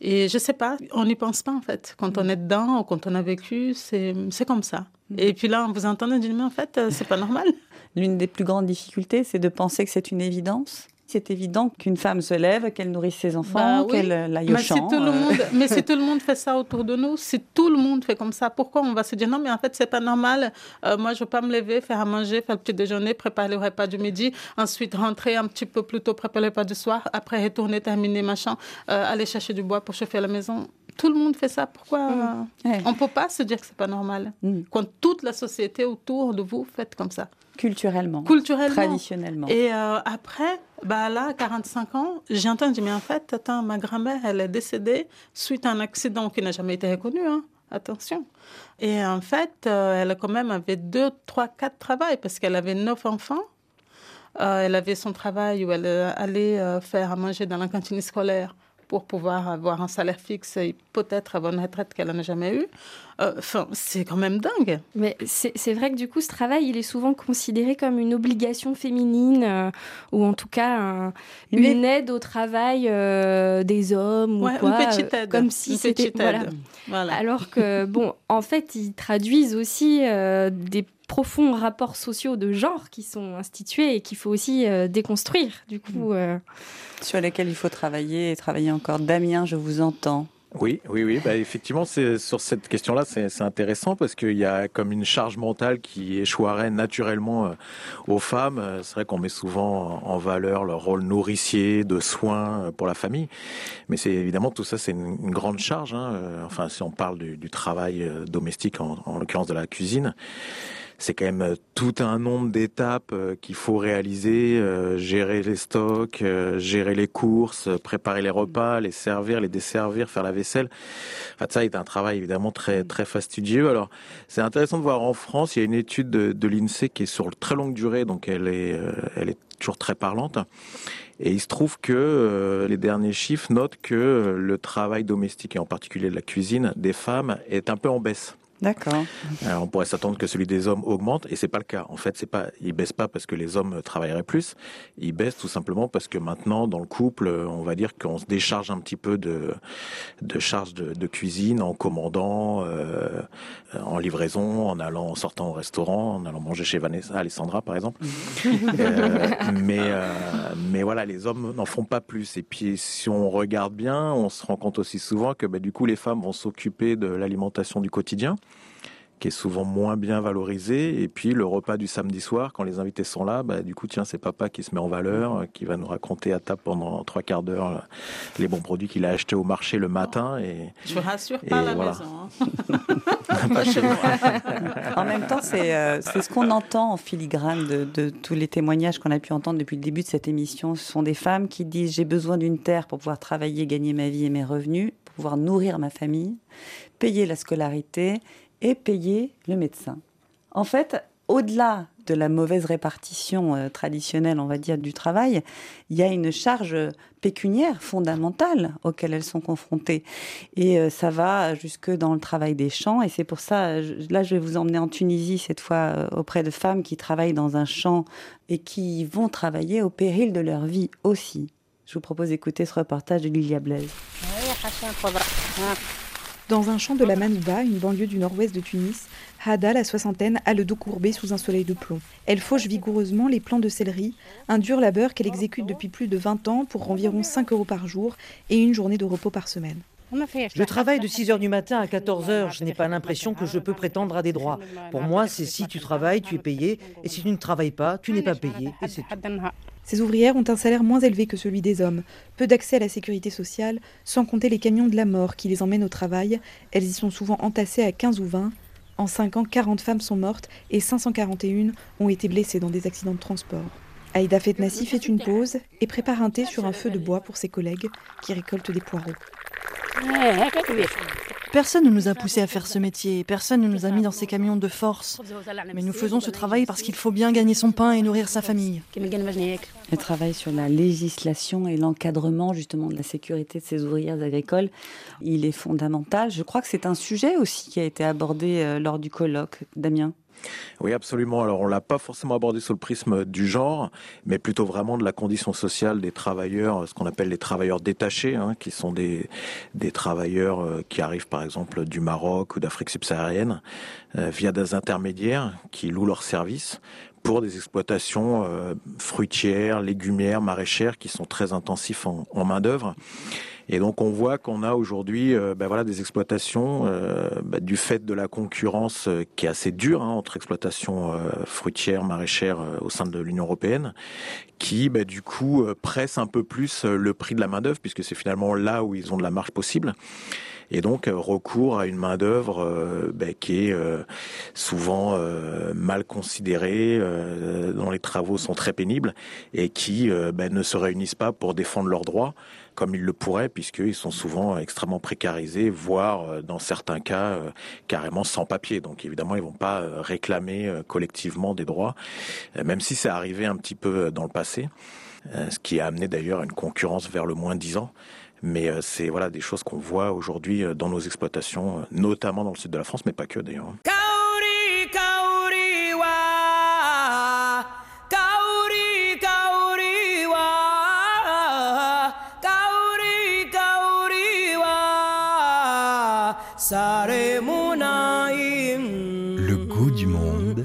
Et je sais pas, on n'y pense pas en fait. Quand on est dedans ou quand on a vécu, c'est comme ça. Et puis là, on vous entend dire, mais en fait, c'est pas normal. L'une des plus grandes difficultés, c'est de penser que c'est une évidence C'est évident qu'une femme se lève, qu'elle nourrisse ses enfants, Bah oui. qu'elle aille au mais. Si tout le euh. monde, mais si tout le monde fait ça autour de nous, si tout le monde fait comme ça, pourquoi on va se dire non, mais en fait, c'est pas normal. Euh, moi, je veux pas me lever, faire à manger, faire le petit déjeuner, préparer le repas du midi, ensuite rentrer un petit peu plus tôt, préparer le repas du soir, après retourner, terminer, machin, euh, aller chercher du bois pour chauffer la maison. Tout le monde fait ça. Pourquoi Mm. on peut pas se dire que c'est pas normal quand toute la société autour de vous fait comme ça Culturellement. culturellement. Traditionnellement. Et euh, après, bah là, à 45 ans, j'entends, je dis, mais en fait, attends, ma grand-mère, elle est décédée suite à un accident qui n'a jamais été reconnu, hein. Attention. Et en fait, euh, elle quand même avait deux, trois, quatre travails parce qu'elle avait neuf enfants. Euh, elle avait son travail où elle allait euh, faire à manger dans la cantine scolaire pour pouvoir avoir un salaire fixe et peut-être avoir une retraite qu'elle n'a jamais eue. Euh, Enfin, c'est quand même dingue. Mais c'est vrai que du coup, ce travail, il est souvent considéré comme une obligation féminine, euh, ou en tout cas un- Une aide au travail euh, des hommes, Ouais, ou quoi, une petite aide. comme si c'était voilà. Alors que bon, en fait, ils traduisent aussi euh, des profonds rapports sociaux de genre qui sont institués et qu'il faut aussi euh, déconstruire. Du coup, euh, Sur lesquels il faut travailler et travailler encore. Damien, je vous entends. Oui, oui, oui. Bah, effectivement, c'est sur cette question-là, c'est c'est intéressant parce qu'il y a comme une charge mentale qui échouerait naturellement euh, aux femmes. C'est vrai qu'on met souvent en valeur leur rôle nourricier, de soins pour la famille, mais c'est évidemment tout ça, c'est une, une grande charge. Hein. Enfin, si on parle du, du travail domestique, en, en l'occurrence de la cuisine. C'est quand même euh, tout un nombre d'étapes euh, qu'il faut réaliser, euh, gérer les stocks, gérer les courses, préparer les repas, les servir, les desservir, faire la vaisselle. Enfin, ça est un travail évidemment très très fastidieux. Alors, c'est intéressant de voir en France, il y a une étude de, de l'INSEE qui est sur très longue durée, donc elle est elle est toujours très parlante. Et il se trouve que euh, les derniers chiffres notent que le travail domestique et en particulier de la cuisine des femmes est un peu en baisse. D'accord. Alors, on pourrait s'attendre que celui des hommes augmente et c'est pas le cas. En fait, c'est pas, il baisse pas parce que les hommes travailleraient plus. Il baisse tout simplement parce que maintenant, dans le couple, on va dire qu'on se décharge un petit peu de, de charges de, de cuisine en commandant, euh, en livraison, en allant, en sortant au restaurant, en allant manger chez Vanessa, Alessandra par exemple. Euh, mais, euh, mais voilà, les hommes n'en font pas plus. Et puis, si on regarde bien, on se rend compte aussi souvent que bah, du coup, les femmes vont s'occuper de l'alimentation du quotidien qui est souvent moins bien valorisé. Et puis le repas du samedi soir, quand les invités sont là, bah, du coup, tiens, c'est papa qui se met en valeur, euh, qui va nous raconter à table pendant trois quarts d'heure euh, les bons produits qu'il a achetés au marché le matin. Et, Je vous rassure, pas à la voilà. maison. hein. Pas chez moi. En même temps, c'est euh, c'est ce qu'on entend en filigrane de, de tous les témoignages qu'on a pu entendre depuis le début de cette émission. Ce sont des femmes qui disent j'ai besoin d'une terre pour pouvoir travailler, gagner ma vie et mes revenus, pour pouvoir nourrir ma famille, payer la scolarité et payer le médecin. En fait, au-delà de la mauvaise répartition euh, traditionnelle, on va dire, du travail, il y a une charge pécuniaire fondamentale auquel elles sont confrontées. Et euh, ça va jusque dans le travail des champs. Et c'est pour ça, là, je vais vous emmener en Tunisie cette fois euh, auprès de femmes qui travaillent dans un champ et qui vont travailler au péril de leur vie aussi. Je vous propose d'écouter ce reportage de Lilia Blaise. Dans un champ de la Manouba, une banlieue du nord-ouest de Tunis, Hada, la soixantaine, a le dos courbé sous un soleil de plomb. Elle fauche vigoureusement les plants de céleri, un dur labeur qu'elle exécute depuis plus de 20 ans pour environ 5 euros par jour et une journée de repos par semaine. Je travaille de 6h du matin à 14h. Je n'ai pas l'impression que je peux prétendre à des droits. Pour moi, c'est si tu travailles, tu es payé, et si tu ne travailles pas, tu n'es pas payé, et c'est tout. Ces ouvrières ont un salaire moins élevé que celui des hommes, peu d'accès à la sécurité sociale, sans compter les camions de la mort qui les emmènent au travail. Elles y sont souvent entassées à 15 ou 20. En 5 ans, 40 femmes sont mortes et 541 ont été blessées dans des accidents de transport. Aïda Fetnassi fait une pause et prépare un thé sur un feu de bois pour ses collègues qui récoltent des poireaux. Personne ne nous a poussé à faire ce métier, personne ne nous a mis dans ces camions de force. Mais nous faisons ce travail parce qu'il faut bien gagner son pain et nourrir sa famille. Elle travaille sur la législation et l'encadrement justement de la sécurité de ces ouvrières agricoles. Il est fondamental. Je crois que c'est un sujet aussi qui a été abordé euh, lors du colloque. Damien Oui, absolument. Alors, on l'a pas forcément abordé sous le prisme du genre, mais plutôt vraiment de la condition sociale des travailleurs, ce qu'on appelle les travailleurs détachés, hein, qui sont des, travailleurs euh, qui arrivent par exemple du Maroc ou d'Afrique subsaharienne, euh, via des intermédiaires qui louent leurs services pour des exploitations fruitières, légumières, maraîchères qui sont très intensifs en, en main d'œuvre. Et donc on voit qu'on a aujourd'hui euh, ben voilà, des exploitations euh, ben du fait de la concurrence euh, qui est assez dure hein, entre exploitations fruitières, maraîchères au sein de l'Union européenne, qui ben, du coup pressent un peu plus le prix de la main d'œuvre puisque c'est finalement là où ils ont de la marge possible et donc recours à une main d'œuvre ben, qui est souvent mal considérée, dont les travaux sont très pénibles et qui ben, ne se réunissent pas pour défendre leurs droits comme ils le pourraient, puisqu'ils sont souvent extrêmement précarisés, voire euh, dans certains cas euh, carrément sans papier. Donc évidemment, ils vont pas euh, réclamer collectivement des droits, même si c'est arrivé un petit peu dans le passé, ce qui a amené d'ailleurs une concurrence vers le moins 10 ans. Mais c'est voilà des choses qu'on voit aujourd'hui dans nos exploitations, notamment dans le sud de la France, mais pas que d'ailleurs. Le goût du monde.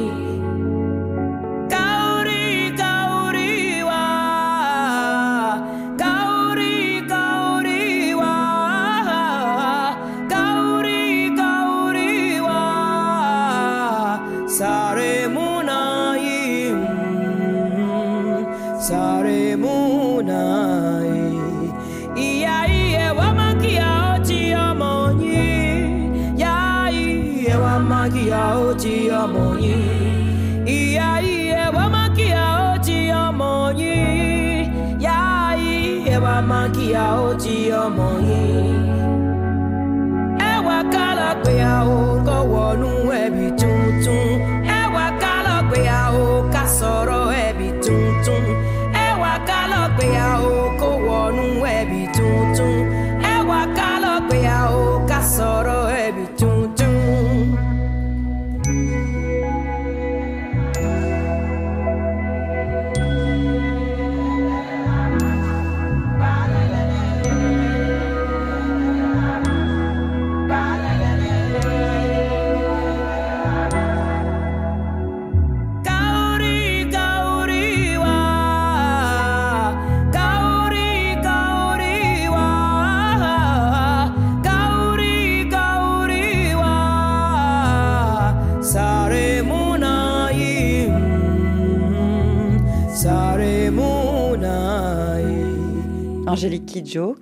kí a ó jí ọmọ yìí ẹ wá kálá pé a ó kọ́ wọnú.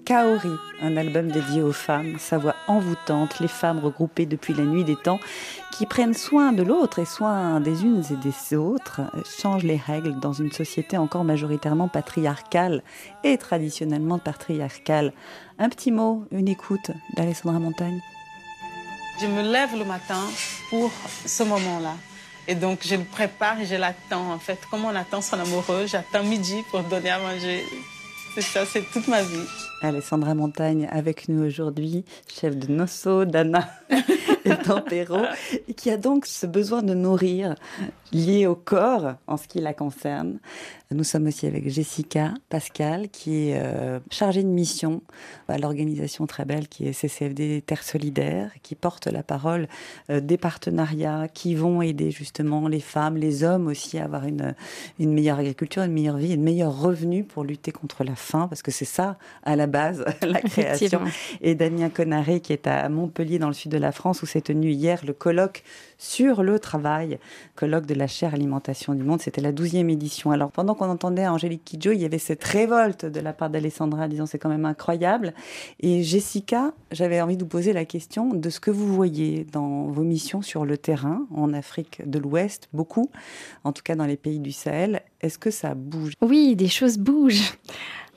Kaori, un album dédié aux femmes, sa voix envoûtante, les femmes regroupées depuis la nuit des temps, qui prennent soin de l'autre et soin des unes et des autres, changent les règles dans une société encore majoritairement patriarcale et traditionnellement patriarcale. Un petit mot, une écoute d'Alessandra Montagne. Je me lève le matin pour ce moment-là. Et donc, je le prépare et je l'attends, en fait. Comme on attend son amoureux, j'attends midi pour donner à manger. Ça, c'est toute ma vie. Alessandra Montagne avec nous aujourd'hui, chef de Nosso, d'Anna et Tempero, qui a donc ce besoin de nourrir lié au corps en ce qui la concerne. Nous sommes aussi avec Jessica Pascal, qui est euh, chargée de mission à l'organisation très belle qui est CCFD Terre Solidaire, qui porte la parole euh, des partenariats qui vont aider justement les femmes, les hommes aussi à avoir une, une meilleure agriculture, une meilleure vie, une meilleure revenu pour lutter contre la faim, parce que c'est ça à la base, la création. Et Damien Conaré, qui est à Montpellier, dans le sud de la France, où s'est tenu hier le colloque sur le travail, colloque de la chère alimentation du monde. C'était la douzième édition. Alors pendant qu'on entendait Angélique Kidjo, il y avait cette révolte de la part d'Alessandra disant c'est quand même incroyable. Et Jessica, j'avais envie de vous poser la question de ce que vous voyez dans vos missions sur le terrain, en Afrique de l'Ouest, beaucoup, en tout cas dans les pays du Sahel. Est-ce que ça bouge? Oui, des choses bougent.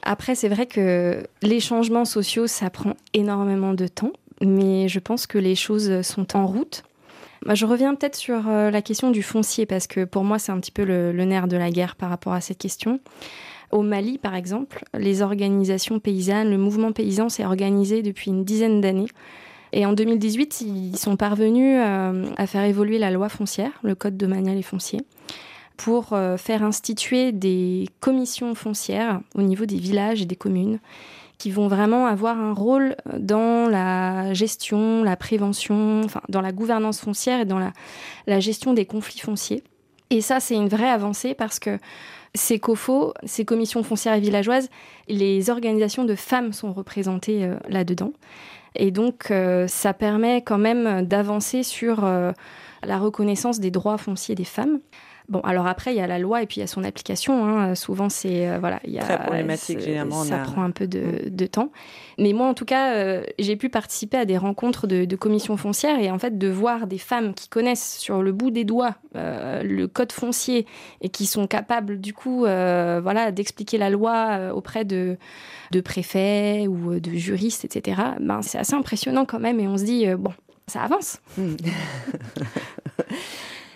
Après, c'est vrai que les changements sociaux, ça prend énormément de temps, mais je pense que les choses sont en route. Bah, je reviens peut-être sur euh, la question du foncier, parce que pour moi, c'est un petit peu le, nerf de la guerre par rapport à cette question. Au Mali, par exemple, les organisations paysannes, le mouvement paysan s'est organisé depuis une dizaine d'années Et en 2018, ils sont parvenus à faire évoluer la loi foncière, le code domanial et foncier, pour faire instituer des commissions foncières au niveau des villages et des communes qui vont vraiment avoir un rôle dans la gestion, la prévention, enfin, dans la gouvernance foncière et dans la, gestion des conflits fonciers. Et ça, c'est une vraie avancée parce que ces COFO, ces commissions foncières et villageoises, les organisations de femmes sont représentées euh, là-dedans. Et donc, euh, ça permet quand même d'avancer sur euh, la reconnaissance des droits fonciers des femmes. Bon, alors après, il y a la loi et puis il y a son application. Hein. Souvent, c'est euh, voilà, il y a très problématique. Généralement, ça prend un peu de, mm. temps. Mais moi, en tout cas, euh, j'ai pu participer à des rencontres de, de commissions foncières et en fait de voir des femmes qui connaissent sur le bout des doigts euh, le code foncier et qui sont capables du coup, voilà, d'expliquer la loi auprès de de préfets ou de juristes, etc. Ben, c'est assez impressionnant quand même et on se dit bon, ça avance.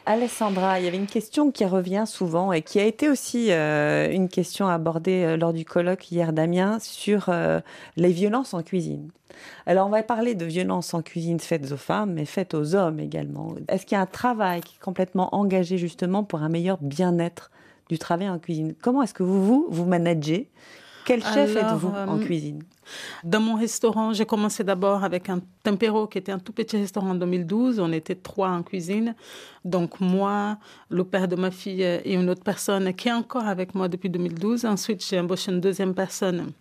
Alessandra, il y avait une question qui revient souvent et qui a été aussi euh, une question abordée euh, lors du colloque hier Damien sur euh, les violences en cuisine. Alors on va parler de violences en cuisine faites aux femmes, mais faites aux hommes également. Est-ce qu'il y a un travail qui est complètement engagé justement pour un meilleur bien-être du travail en cuisine? Comment est-ce que vous vous, vous managez quel chef êtes-vous en cuisine? Dans mon restaurant, j'ai commencé d'abord avec un tempero qui était un tout petit restaurant en 2012. On était trois en cuisine. Donc moi, le père de ma fille et une autre personne qui est encore avec moi depuis 2012. Ensuite, j'ai embauché une deuxième personne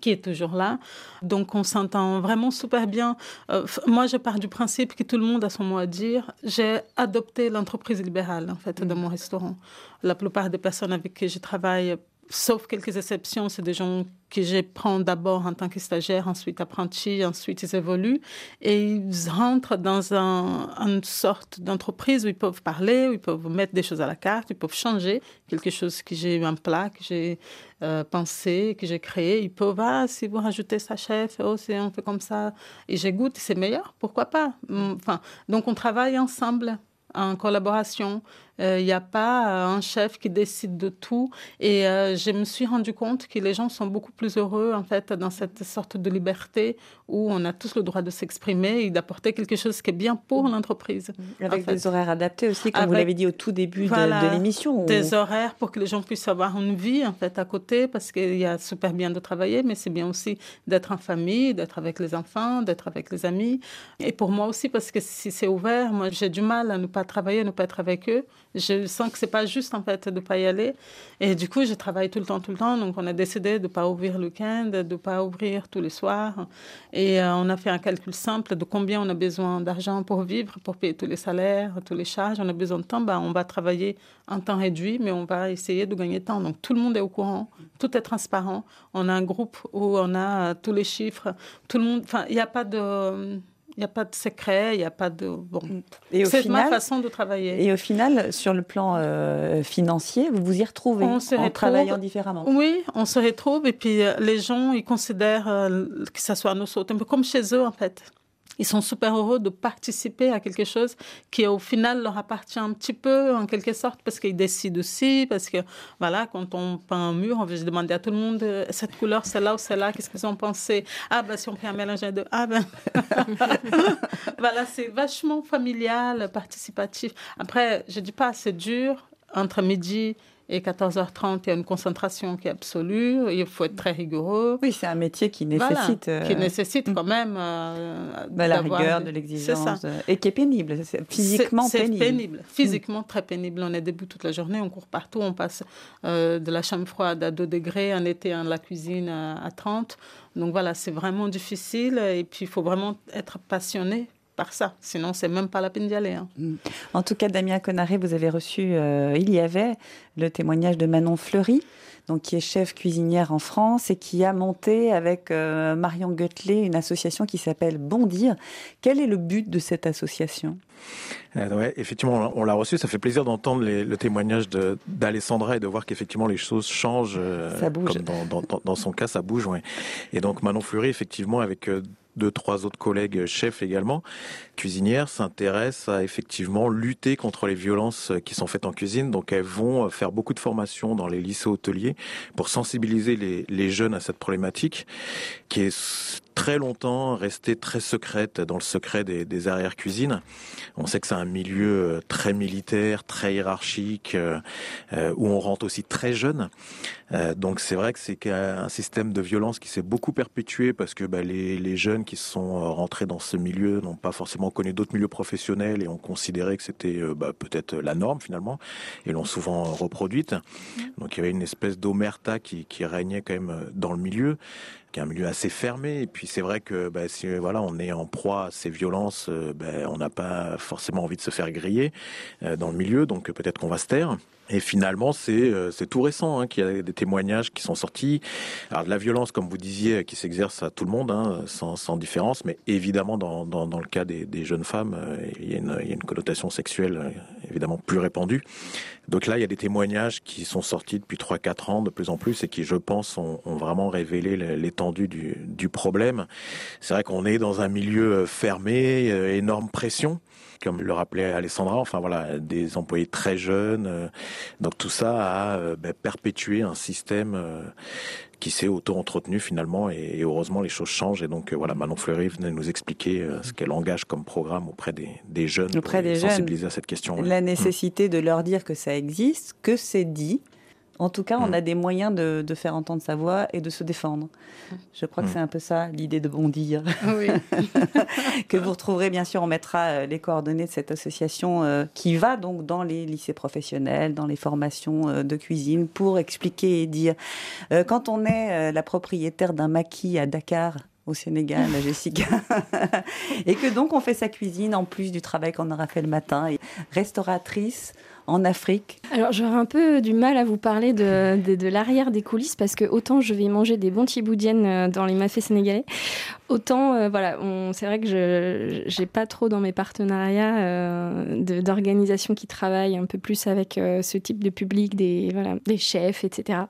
qui est toujours là. Donc on s'entend vraiment super bien. Euh, moi, je pars du principe que tout le monde a son mot à dire. J'ai adopté l'entreprise libérale, en fait, dans mon restaurant. La plupart des personnes avec qui je travaille sauf quelques exceptions, c'est des gens que je prends d'abord en tant que stagiaire, ensuite apprenti, ensuite ils évoluent et ils rentrent dans un, une sorte d'entreprise où ils peuvent parler, où ils peuvent mettre des choses à la carte, ils peuvent changer quelque chose que j'ai un plat que j'ai euh, pensé, que j'ai créé. Ils peuvent, ah, si vous rajoutez ça, chef, oh, on fait comme ça et j'ai goûte, c'est meilleur, pourquoi pas? Enfin, donc on travaille ensemble en collaboration. Il euh, n'y a pas euh, un chef qui décide de tout. Et euh, je me suis rendu compte que les gens sont beaucoup plus heureux, en fait, dans cette sorte de liberté où on a tous le droit de s'exprimer et d'apporter quelque chose qui est bien pour mmh. l'entreprise. Mmh. Avec des horaires adaptés aussi, comme vous l'avez dit au tout début de, l'émission. Des horaires pour que les gens puissent avoir une vie, en fait, à côté, parce qu'il y a super bien de travailler, mais c'est bien aussi d'être en famille, d'être avec les enfants, d'être avec les amis. Et pour moi aussi, parce que si c'est ouvert, moi, j'ai du mal à ne pas travailler, à ne pas être avec eux. Je sens que c'est pas juste en fait de pas y aller. Et du coup, je travaille tout le temps, tout le temps. Donc, on a décidé de pas ouvrir le week-end, de pas ouvrir tous les soirs. Et euh, on a fait un calcul simple de combien on a besoin d'argent pour vivre, pour payer tous les salaires, tous les charges. On a besoin de temps. Ben, on va travailler en temps réduit, mais on va essayer de gagner temps. Donc, tout le monde est au courant. Tout est transparent. On a un groupe où on a tous les chiffres. Tout le monde. Enfin, il n'y a pas de il n'y a pas de secret, il n'y a pas de... Bon, mm. c'est ma façon de travailler. Et au final, sur le plan euh, financier, vous vous y retrouvez on se en travaillant différemment Oui, on se retrouve et puis euh, les gens, ils considèrent euh, que ça soit un peu comme chez eux en fait ils sont super heureux de participer à quelque chose qui au final leur appartient un petit peu en quelque sorte parce qu'ils décident aussi parce que voilà quand on peint un mur on veut demander à tout le monde euh, cette couleur celle-là ou celle-là qu'est-ce qu'ils ont pensé? Ah ben si on fait un mélange de ah ben. Voilà c'est vachement familial participatif. Après je dis pas c'est dur entre midi et 14h30, il y a une concentration qui est absolue. Il faut être très rigoureux. Oui, c'est un métier qui nécessite. qui euh, nécessite quand même. Euh, bah, la rigueur, de l'exigence. Euh, et qui est pénible, physiquement pénible. C'est pénible, physiquement très pénible. On est debout toute la journée, on court partout, on passe de la chambre froide à 2 degrés, en été, en la cuisine à 30. Donc voilà, c'est vraiment difficile. Et puis, il faut vraiment être passionné par ça. Sinon, c'est même pas la peine d'y aller. Hein. Mm. En tout cas, Damien Conaré, vous avez reçu, euh, il y avait le témoignage de Manon Fleury, donc qui est chef cuisinière en France et qui a monté avec euh, Marion Goettelet une association qui s'appelle Bondir. Quel est le but de cette association? Euh, ouais, effectivement, on l'a reçu. Ça fait plaisir d'entendre le témoignage d'Alessandra et de voir qu'effectivement les choses changent. ça bouge. Comme dans, dans, dans, son cas, ça bouge. Ouais. Et donc Manon Fleury, effectivement, avec deux, trois autres collègues chefs également, cuisinières, s'intéressent à effectivement lutter contre les violences qui sont faites en cuisine. Donc elles vont faire beaucoup de formations dans les lycées hôteliers pour sensibiliser les, les jeunes à cette problématique qui est très longtemps restée très secrète dans le secret des, des arrières-cuisines. On sait que c'est un milieu très militaire, très hiérarchique, où on rentre aussi très jeune. donc c'est vrai que c'est un système de violence qui s'est beaucoup perpétué parce que bah, les, les, jeunes qui sont rentrés dans ce milieu n'ont pas forcément connu d'autres milieux professionnels et ont considéré que c'était bah, peut-être la norme finalement et l'ont souvent reproduite. Donc il y avait une espèce d'omerta qui, qui régnait quand même dans le milieu qui un milieu assez fermé. Et puis c'est vrai que bah, si voilà, on est en proie à ces violences, bah, on n'a pas forcément envie de se faire griller euh, dans le milieu, donc peut-être qu'on va se taire. Et finalement, c'est euh, c'est tout récent hein, qu'il y a des témoignages qui sont sortis. Alors de la violence, comme vous disiez, qui s'exerce à tout le monde, hein, sans, sans, différence, mais évidemment dans, dans, dans le cas des, des, jeunes femmes, euh, il, y a une, il y a une connotation sexuelle évidemment plus répandue. Donc là, il y a des témoignages qui sont sortis depuis 3-4 ans de plus en plus et qui, je pense, ont, ont vraiment révélé l'étendue du, du, problème. C'est vrai qu'on est dans un milieu fermé, euh, énorme pression comme le rappelait Alessandra, enfin voilà, des employés très jeunes. Euh, donc tout ça a euh, ben, perpétué un système euh, qui s'est auto-entretenu finalement et, heureusement les choses changent et donc voilà Manon Fleury venait nous expliquer ce qu'elle engage comme programme auprès des, des jeunes auprès des sensibiliser jeunes, à cette question. La nécessité de leur dire que ça existe, que c'est dit, en tout cas, on a des moyens de, de, faire entendre sa voix et de se défendre. Je crois que c'est un peu ça l'idée de bondir. Oui. que vous retrouverez, bien sûr, on mettra les coordonnées de cette association euh, qui va donc dans les lycées professionnels, dans les formations euh, de cuisine pour expliquer et dire. Euh, quand on est la propriétaire d'un maquis à Dakar, au Sénégal, la Jessica. et que donc on fait sa cuisine en plus du travail qu'on aura fait le matin. Et restauratrice en Afrique Alors j'aurais un peu du mal à vous parler de, l'arrière des coulisses parce que autant je vais manger des bons tiboudiennes dans les mafés sénégalais, autant euh, voilà, c'est vrai que je j'ai pas trop dans mes partenariats euh, d'organisations qui travaillent un peu plus avec euh, ce type de public, des, voilà, des chefs, etc.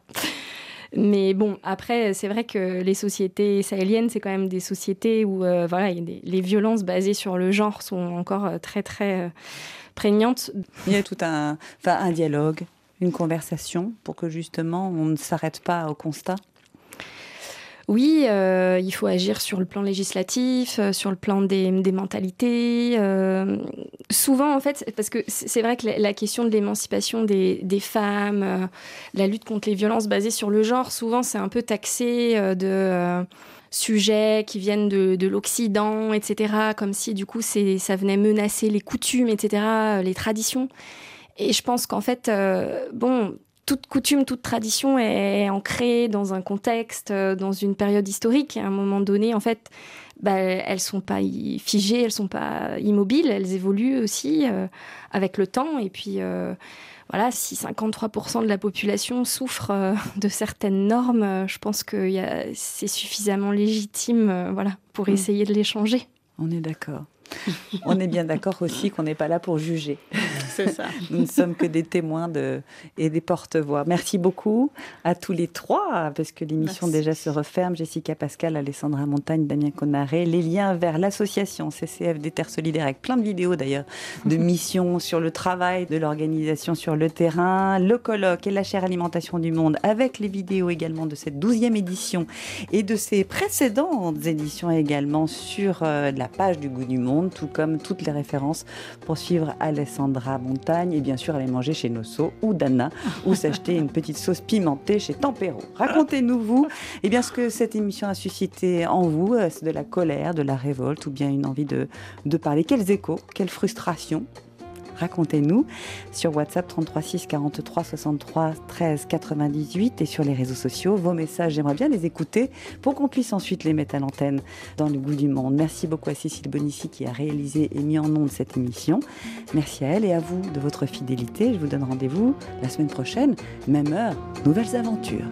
Mais bon, après, c'est vrai que les sociétés sahéliennes, c'est quand même des sociétés où euh, voilà, les violences basées sur le genre sont encore euh, très, très Il y a tout un, enfin, un dialogue, une conversation pour que justement on ne s'arrête pas au constat oui, euh, il faut agir sur le plan législatif, euh, sur le plan des, des mentalités. Euh, souvent, en fait, parce que c'est vrai que la, question de l'émancipation des, des, femmes, euh, la lutte contre les violences basées sur le genre, souvent c'est un peu taxé de sujets qui viennent de, de l'Occident, etc. Comme si du coup ça venait menacer les coutumes, etc., les traditions. Et je pense qu'en fait, bon, toute coutume, toute tradition est ancrée dans un contexte, dans une période historique. À un moment donné, en fait, bah, elles sont pas figées, elles sont pas immobiles, elles évoluent aussi euh, avec le temps. Et puis, euh, voilà, si 53% de la population souffre euh, de certaines normes, je pense que c'est suffisamment légitime, voilà, pour essayer de les changer. On est d'accord. On est bien d'accord aussi qu'on n'est pas là pour juger. C'est ça. Nous ne sommes que des témoins de, et des porte-voix. Merci beaucoup à tous les trois, parce que l'émission déjà se referme. Jessica Pascal, Alessandra Montagne, Damien Conaré. Les liens vers l'association CCF des Terres Solidaires, avec plein de vidéos d'ailleurs, de missions sur le travail de l'organisation sur le terrain, le colloque et la chaire alimentation du monde, avec les vidéos également de cette douzième édition et de ses précédentes éditions également sur euh, la page du goût du monde tout comme toutes les références pour suivre Alessandra Montagne et bien sûr aller manger chez Nosso ou Dana ou s'acheter une petite sauce pimentée chez Tempero. Racontez-nous vous, eh bien ce que cette émission a suscité en vous, c'est de la colère, de la révolte ou bien une envie de, de parler. Quels échos, quelles frustrations racontez-nous sur WhatsApp 33 6 43 63 13 98 et sur les réseaux sociaux. Vos messages, j'aimerais bien les écouter pour qu'on puisse ensuite les mettre à l'antenne dans le goût du monde. Merci beaucoup à Cécile Bonissi qui a réalisé et mis en onde cette émission. Merci à elle et à vous de votre fidélité. Je vous donne rendez-vous la semaine prochaine, même heure, nouvelles aventures.